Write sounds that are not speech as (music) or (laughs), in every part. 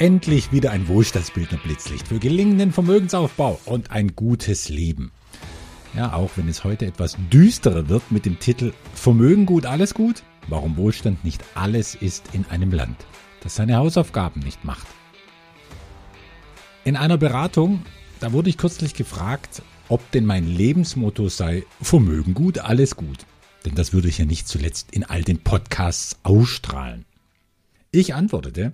Endlich wieder ein Wohlstandsbildner Blitzlicht für gelingenden Vermögensaufbau und ein gutes Leben. Ja, auch wenn es heute etwas düsterer wird mit dem Titel Vermögen gut, alles gut? Warum Wohlstand nicht alles ist in einem Land, das seine Hausaufgaben nicht macht. In einer Beratung, da wurde ich kürzlich gefragt, ob denn mein Lebensmotto sei Vermögen gut, alles gut. Denn das würde ich ja nicht zuletzt in all den Podcasts ausstrahlen. Ich antwortete,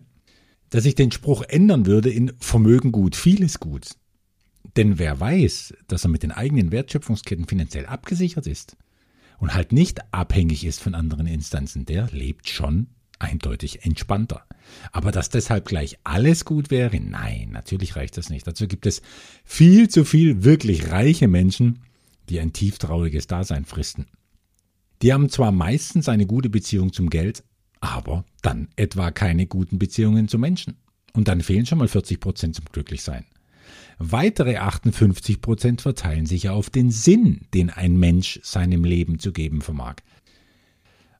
dass ich den Spruch ändern würde in Vermögen gut, vieles gut. Denn wer weiß, dass er mit den eigenen Wertschöpfungsketten finanziell abgesichert ist und halt nicht abhängig ist von anderen Instanzen, der lebt schon eindeutig entspannter. Aber dass deshalb gleich alles gut wäre, nein, natürlich reicht das nicht. Dazu gibt es viel zu viel wirklich reiche Menschen, die ein tieftrauriges Dasein fristen. Die haben zwar meistens eine gute Beziehung zum Geld, aber dann etwa keine guten Beziehungen zu Menschen. Und dann fehlen schon mal 40 Prozent zum Glücklichsein. Weitere 58 Prozent verteilen sich auf den Sinn, den ein Mensch seinem Leben zu geben vermag.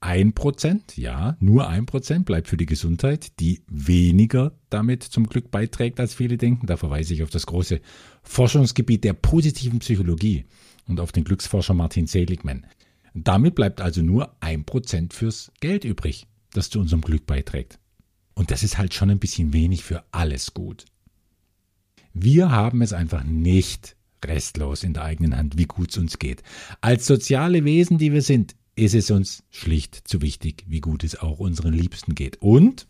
Ein Prozent, ja, nur ein Prozent bleibt für die Gesundheit, die weniger damit zum Glück beiträgt, als viele denken. Da verweise ich auf das große Forschungsgebiet der positiven Psychologie und auf den Glücksforscher Martin Seligman. Damit bleibt also nur ein Prozent fürs Geld übrig das zu unserem Glück beiträgt. Und das ist halt schon ein bisschen wenig für alles gut. Wir haben es einfach nicht restlos in der eigenen Hand, wie gut es uns geht. Als soziale Wesen, die wir sind, ist es uns schlicht zu wichtig, wie gut es auch unseren Liebsten geht und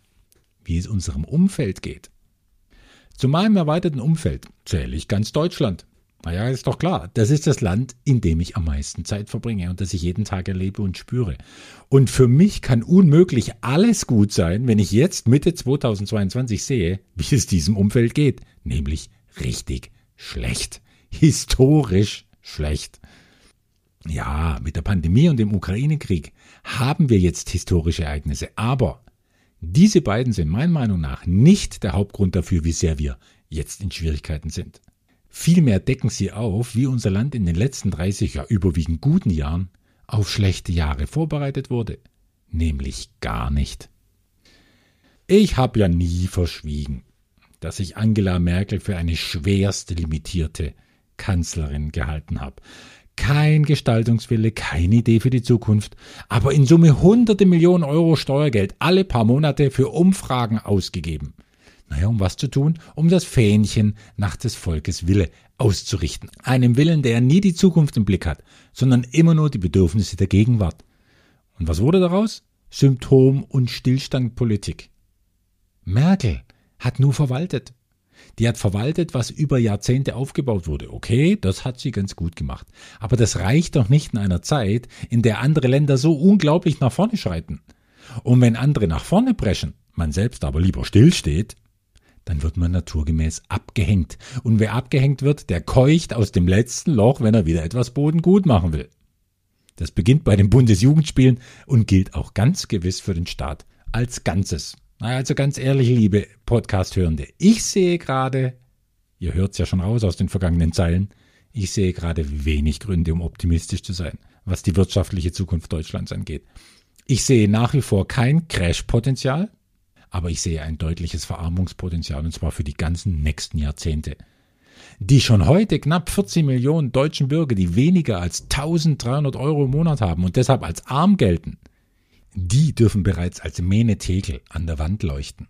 wie es unserem Umfeld geht. Zu meinem erweiterten Umfeld zähle ich ganz Deutschland. Naja, ist doch klar. Das ist das Land, in dem ich am meisten Zeit verbringe und das ich jeden Tag erlebe und spüre. Und für mich kann unmöglich alles gut sein, wenn ich jetzt Mitte 2022 sehe, wie es diesem Umfeld geht. Nämlich richtig schlecht. Historisch schlecht. Ja, mit der Pandemie und dem Ukraine-Krieg haben wir jetzt historische Ereignisse. Aber diese beiden sind meiner Meinung nach nicht der Hauptgrund dafür, wie sehr wir jetzt in Schwierigkeiten sind. Vielmehr decken sie auf, wie unser Land in den letzten 30 ja überwiegend guten Jahren auf schlechte Jahre vorbereitet wurde. Nämlich gar nicht. Ich habe ja nie verschwiegen, dass ich Angela Merkel für eine schwerst limitierte Kanzlerin gehalten habe. Kein Gestaltungswille, keine Idee für die Zukunft, aber in Summe hunderte Millionen Euro Steuergeld alle paar Monate für Umfragen ausgegeben. Naja, um was zu tun? Um das Fähnchen nach des Volkes Wille auszurichten. Einem Willen, der nie die Zukunft im Blick hat, sondern immer nur die Bedürfnisse der Gegenwart. Und was wurde daraus? Symptom- und Stillstandpolitik. Merkel hat nur verwaltet. Die hat verwaltet, was über Jahrzehnte aufgebaut wurde. Okay, das hat sie ganz gut gemacht. Aber das reicht doch nicht in einer Zeit, in der andere Länder so unglaublich nach vorne schreiten. Und wenn andere nach vorne preschen, man selbst aber lieber stillsteht, dann wird man naturgemäß abgehängt. Und wer abgehängt wird, der keucht aus dem letzten Loch, wenn er wieder etwas Boden gut machen will. Das beginnt bei den Bundesjugendspielen und gilt auch ganz gewiss für den Staat als Ganzes. Also ganz ehrlich, liebe Podcast-Hörende, ich sehe gerade, ihr hört es ja schon raus aus den vergangenen Zeilen, ich sehe gerade wenig Gründe, um optimistisch zu sein, was die wirtschaftliche Zukunft Deutschlands angeht. Ich sehe nach wie vor kein Crash-Potenzial, aber ich sehe ein deutliches Verarmungspotenzial und zwar für die ganzen nächsten Jahrzehnte. Die schon heute knapp 14 Millionen deutschen Bürger, die weniger als 1300 Euro im Monat haben und deshalb als arm gelten, die dürfen bereits als Mähne Tegel an der Wand leuchten.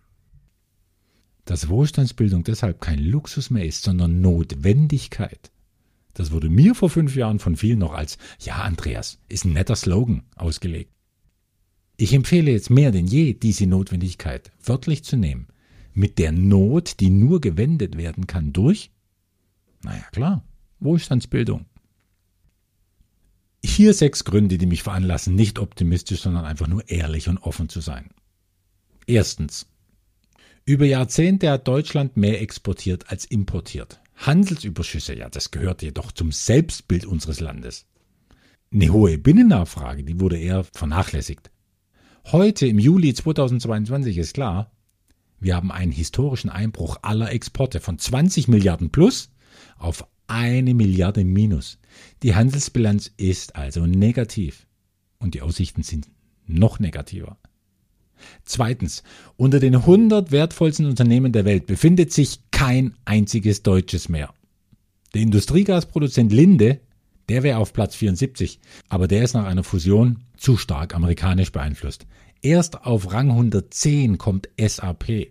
Dass Wohlstandsbildung deshalb kein Luxus mehr ist, sondern Notwendigkeit. Das wurde mir vor fünf Jahren von vielen noch als, ja, Andreas, ist ein netter Slogan ausgelegt. Ich empfehle jetzt mehr denn je, diese Notwendigkeit wörtlich zu nehmen. Mit der Not, die nur gewendet werden kann durch, naja klar, Wohlstandsbildung. Hier sechs Gründe, die mich veranlassen, nicht optimistisch, sondern einfach nur ehrlich und offen zu sein. Erstens. Über Jahrzehnte hat Deutschland mehr exportiert als importiert. Handelsüberschüsse, ja, das gehört jedoch zum Selbstbild unseres Landes. Eine hohe Binnennachfrage, die wurde eher vernachlässigt. Heute im Juli 2022 ist klar, wir haben einen historischen Einbruch aller Exporte von 20 Milliarden plus auf eine Milliarde minus. Die Handelsbilanz ist also negativ und die Aussichten sind noch negativer. Zweitens, unter den 100 wertvollsten Unternehmen der Welt befindet sich kein einziges deutsches mehr. Der Industriegasproduzent Linde, der wäre auf Platz 74, aber der ist nach einer Fusion zu stark amerikanisch beeinflusst. Erst auf Rang 110 kommt SAP.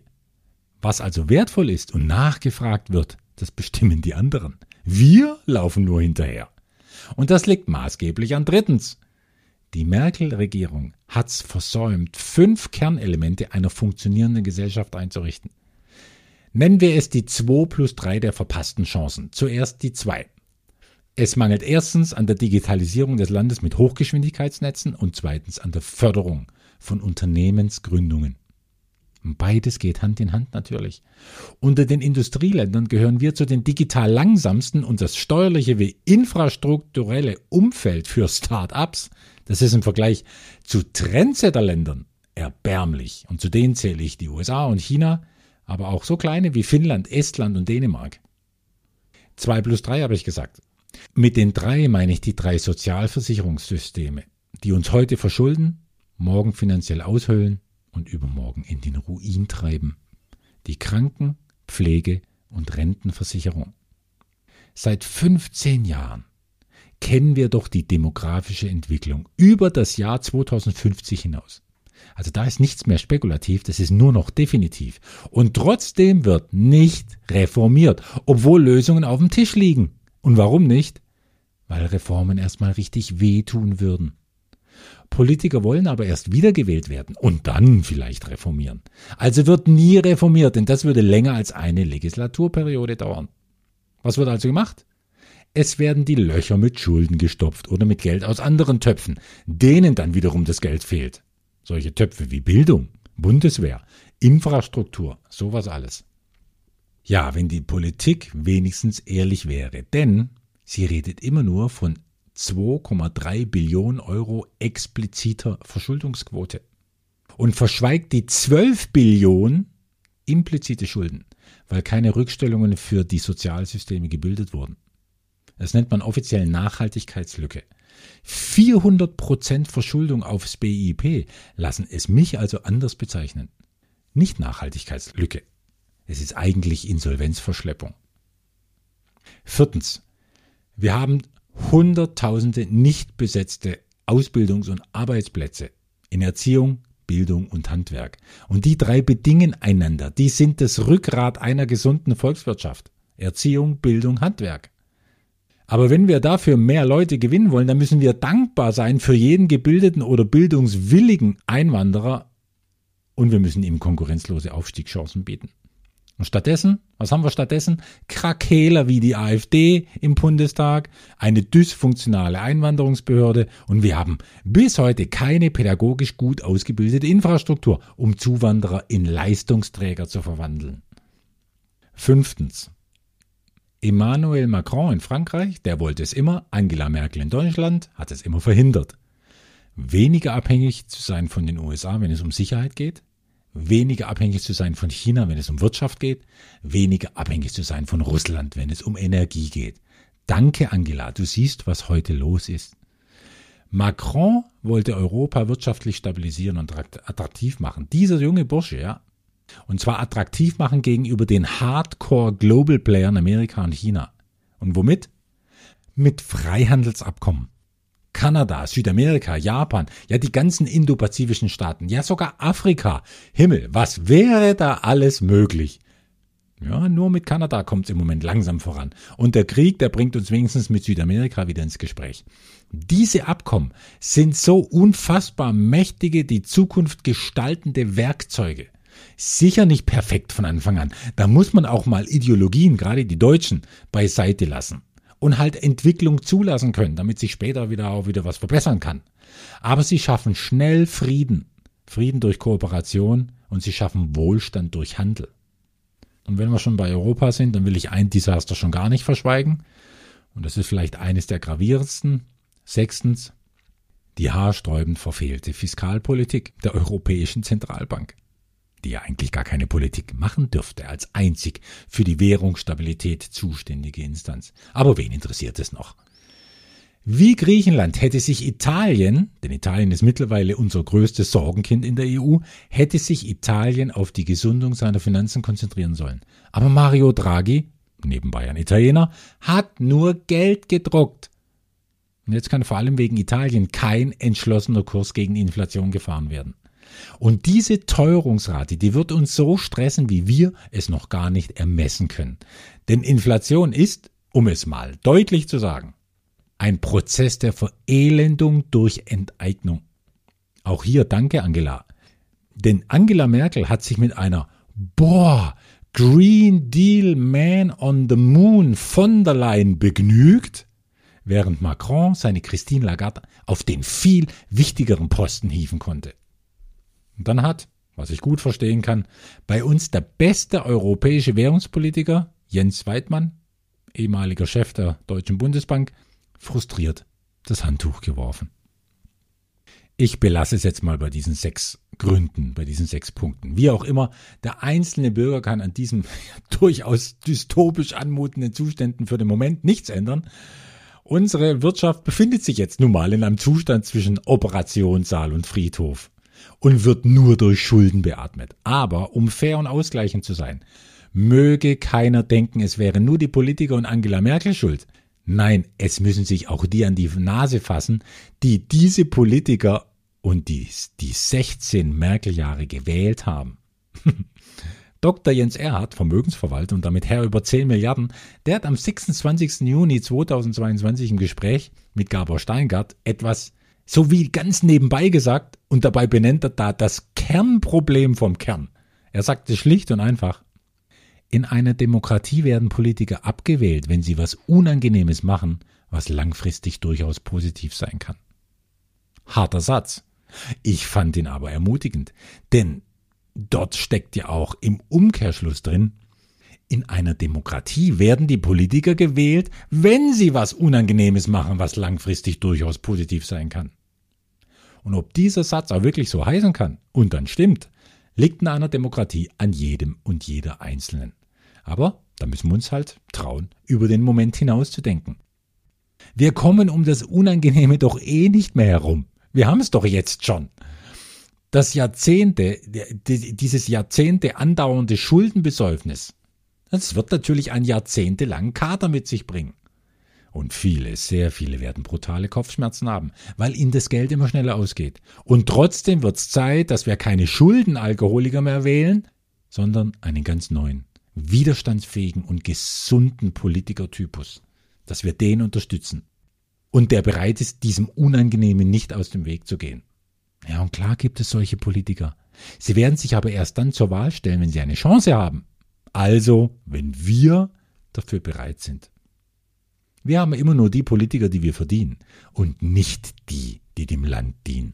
Was also wertvoll ist und nachgefragt wird, das bestimmen die anderen. Wir laufen nur hinterher. Und das liegt maßgeblich an drittens. Die Merkel-Regierung hat's versäumt, fünf Kernelemente einer funktionierenden Gesellschaft einzurichten. Nennen wir es die 2 plus 3 der verpassten Chancen. Zuerst die 2. Es mangelt erstens an der Digitalisierung des Landes mit Hochgeschwindigkeitsnetzen und zweitens an der Förderung von Unternehmensgründungen. Beides geht Hand in Hand natürlich. Unter den Industrieländern gehören wir zu den digital langsamsten und das steuerliche wie infrastrukturelle Umfeld für Start-ups, das ist im Vergleich zu Trendsetter-Ländern erbärmlich. Und zu denen zähle ich die USA und China, aber auch so kleine wie Finnland, Estland und Dänemark. Zwei plus drei habe ich gesagt. Mit den drei meine ich die drei Sozialversicherungssysteme, die uns heute verschulden, morgen finanziell aushöhlen und übermorgen in den Ruin treiben. Die Kranken-, Pflege- und Rentenversicherung. Seit 15 Jahren kennen wir doch die demografische Entwicklung über das Jahr 2050 hinaus. Also da ist nichts mehr spekulativ, das ist nur noch definitiv. Und trotzdem wird nicht reformiert, obwohl Lösungen auf dem Tisch liegen. Und warum nicht? Weil Reformen erstmal richtig wehtun würden. Politiker wollen aber erst wiedergewählt werden und dann vielleicht reformieren. Also wird nie reformiert, denn das würde länger als eine Legislaturperiode dauern. Was wird also gemacht? Es werden die Löcher mit Schulden gestopft oder mit Geld aus anderen Töpfen, denen dann wiederum das Geld fehlt. Solche Töpfe wie Bildung, Bundeswehr, Infrastruktur, sowas alles. Ja, wenn die Politik wenigstens ehrlich wäre, denn sie redet immer nur von 2,3 Billionen Euro expliziter Verschuldungsquote und verschweigt die 12 Billionen implizite Schulden, weil keine Rückstellungen für die Sozialsysteme gebildet wurden. Das nennt man offiziell Nachhaltigkeitslücke. 400 Prozent Verschuldung aufs BIP lassen es mich also anders bezeichnen. Nicht Nachhaltigkeitslücke. Es ist eigentlich Insolvenzverschleppung. Viertens. Wir haben Hunderttausende nicht besetzte Ausbildungs- und Arbeitsplätze in Erziehung, Bildung und Handwerk. Und die drei bedingen einander. Die sind das Rückgrat einer gesunden Volkswirtschaft. Erziehung, Bildung, Handwerk. Aber wenn wir dafür mehr Leute gewinnen wollen, dann müssen wir dankbar sein für jeden gebildeten oder bildungswilligen Einwanderer und wir müssen ihm konkurrenzlose Aufstiegschancen bieten. Und stattdessen, was haben wir stattdessen? Krakeler wie die AfD im Bundestag, eine dysfunktionale Einwanderungsbehörde und wir haben bis heute keine pädagogisch gut ausgebildete Infrastruktur, um Zuwanderer in Leistungsträger zu verwandeln. Fünftens. Emmanuel Macron in Frankreich, der wollte es immer, Angela Merkel in Deutschland hat es immer verhindert. Weniger abhängig zu sein von den USA, wenn es um Sicherheit geht, weniger abhängig zu sein von China, wenn es um Wirtschaft geht, weniger abhängig zu sein von Russland, wenn es um Energie geht. Danke, Angela, du siehst, was heute los ist. Macron wollte Europa wirtschaftlich stabilisieren und attraktiv machen. Dieser junge Bursche, ja. Und zwar attraktiv machen gegenüber den Hardcore Global Playern Amerika und China. Und womit? Mit Freihandelsabkommen. Kanada, Südamerika, Japan, ja die ganzen indopazifischen Staaten, ja sogar Afrika. Himmel, was wäre da alles möglich? Ja, nur mit Kanada kommt es im Moment langsam voran. Und der Krieg, der bringt uns wenigstens mit Südamerika wieder ins Gespräch. Diese Abkommen sind so unfassbar mächtige, die Zukunft gestaltende Werkzeuge. Sicher nicht perfekt von Anfang an. Da muss man auch mal Ideologien, gerade die Deutschen, beiseite lassen und halt Entwicklung zulassen können, damit sich später wieder auch wieder was verbessern kann. Aber sie schaffen schnell Frieden. Frieden durch Kooperation und sie schaffen Wohlstand durch Handel. Und wenn wir schon bei Europa sind, dann will ich ein Desaster schon gar nicht verschweigen. Und das ist vielleicht eines der gravierendsten. Sechstens, die haarsträubend verfehlte Fiskalpolitik der Europäischen Zentralbank die ja eigentlich gar keine Politik machen dürfte, als einzig für die Währungsstabilität zuständige Instanz. Aber wen interessiert es noch? Wie Griechenland hätte sich Italien, denn Italien ist mittlerweile unser größtes Sorgenkind in der EU, hätte sich Italien auf die Gesundung seiner Finanzen konzentrieren sollen. Aber Mario Draghi, nebenbei ein Italiener, hat nur Geld gedruckt. Und jetzt kann vor allem wegen Italien kein entschlossener Kurs gegen Inflation gefahren werden. Und diese Teuerungsrate, die wird uns so stressen, wie wir es noch gar nicht ermessen können. Denn Inflation ist, um es mal deutlich zu sagen, ein Prozess der Verelendung durch Enteignung. Auch hier danke, Angela. Denn Angela Merkel hat sich mit einer Boah, Green Deal Man on the Moon von der Leyen begnügt, während Macron seine Christine Lagarde auf den viel wichtigeren Posten hieven konnte. Und dann hat, was ich gut verstehen kann, bei uns der beste europäische Währungspolitiker, Jens Weidmann, ehemaliger Chef der Deutschen Bundesbank, frustriert das Handtuch geworfen. Ich belasse es jetzt mal bei diesen sechs Gründen, bei diesen sechs Punkten. Wie auch immer, der einzelne Bürger kann an diesen (laughs) durchaus dystopisch anmutenden Zuständen für den Moment nichts ändern. Unsere Wirtschaft befindet sich jetzt nun mal in einem Zustand zwischen Operationssaal und Friedhof und wird nur durch Schulden beatmet. Aber um fair und ausgleichend zu sein, möge keiner denken, es wären nur die Politiker und Angela Merkel schuld. Nein, es müssen sich auch die an die Nase fassen, die diese Politiker und die, die 16 Merkel-Jahre gewählt haben. (laughs) Dr. Jens Erhardt, Vermögensverwalter und damit Herr über 10 Milliarden, der hat am 26. Juni 2022 im Gespräch mit Gabor Steingart etwas so wie ganz nebenbei gesagt und dabei benennt er da das Kernproblem vom Kern. Er sagte schlicht und einfach, in einer Demokratie werden Politiker abgewählt, wenn sie was Unangenehmes machen, was langfristig durchaus positiv sein kann. Harter Satz. Ich fand ihn aber ermutigend, denn dort steckt ja auch im Umkehrschluss drin, in einer Demokratie werden die Politiker gewählt, wenn sie was Unangenehmes machen, was langfristig durchaus positiv sein kann. Und ob dieser Satz auch wirklich so heißen kann und dann stimmt, liegt in einer Demokratie an jedem und jeder Einzelnen. Aber da müssen wir uns halt trauen, über den Moment hinaus zu denken. Wir kommen um das Unangenehme doch eh nicht mehr herum. Wir haben es doch jetzt schon. Das Jahrzehnte, dieses Jahrzehnte andauernde Schuldenbesäufnis, das wird natürlich ein jahrzehntelangen Kater mit sich bringen. Und viele, sehr viele werden brutale Kopfschmerzen haben, weil ihnen das Geld immer schneller ausgeht. Und trotzdem wird es Zeit, dass wir keine Schuldenalkoholiker mehr wählen, sondern einen ganz neuen widerstandsfähigen und gesunden Politikertypus, dass wir den unterstützen und der bereit ist, diesem Unangenehmen nicht aus dem Weg zu gehen. Ja, und klar gibt es solche Politiker. Sie werden sich aber erst dann zur Wahl stellen, wenn sie eine Chance haben. Also, wenn wir dafür bereit sind. Wir haben immer nur die Politiker, die wir verdienen und nicht die, die dem Land dienen.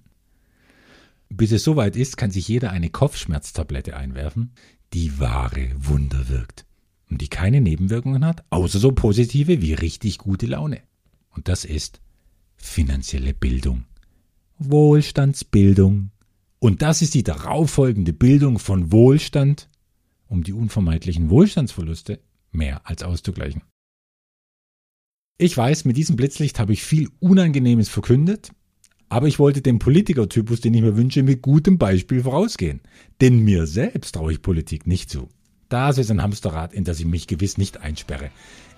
Bis es soweit ist, kann sich jeder eine Kopfschmerztablette einwerfen, die wahre Wunder wirkt und die keine Nebenwirkungen hat, außer so positive wie richtig gute Laune. Und das ist finanzielle Bildung. Wohlstandsbildung. Und das ist die darauffolgende Bildung von Wohlstand, um die unvermeidlichen Wohlstandsverluste mehr als auszugleichen. Ich weiß, mit diesem Blitzlicht habe ich viel Unangenehmes verkündet, aber ich wollte dem Politikertypus, den ich mir wünsche, mit gutem Beispiel vorausgehen. Denn mir selbst traue ich Politik nicht zu. Das ist ein Hamsterrad, in das ich mich gewiss nicht einsperre.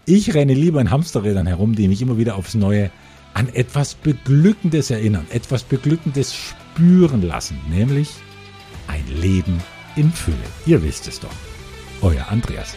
Ich renne lieber in Hamsterrädern herum, die mich immer wieder aufs Neue an etwas Beglückendes erinnern, etwas Beglückendes spüren lassen, nämlich ein Leben in Fülle. Ihr wisst es doch. Euer Andreas.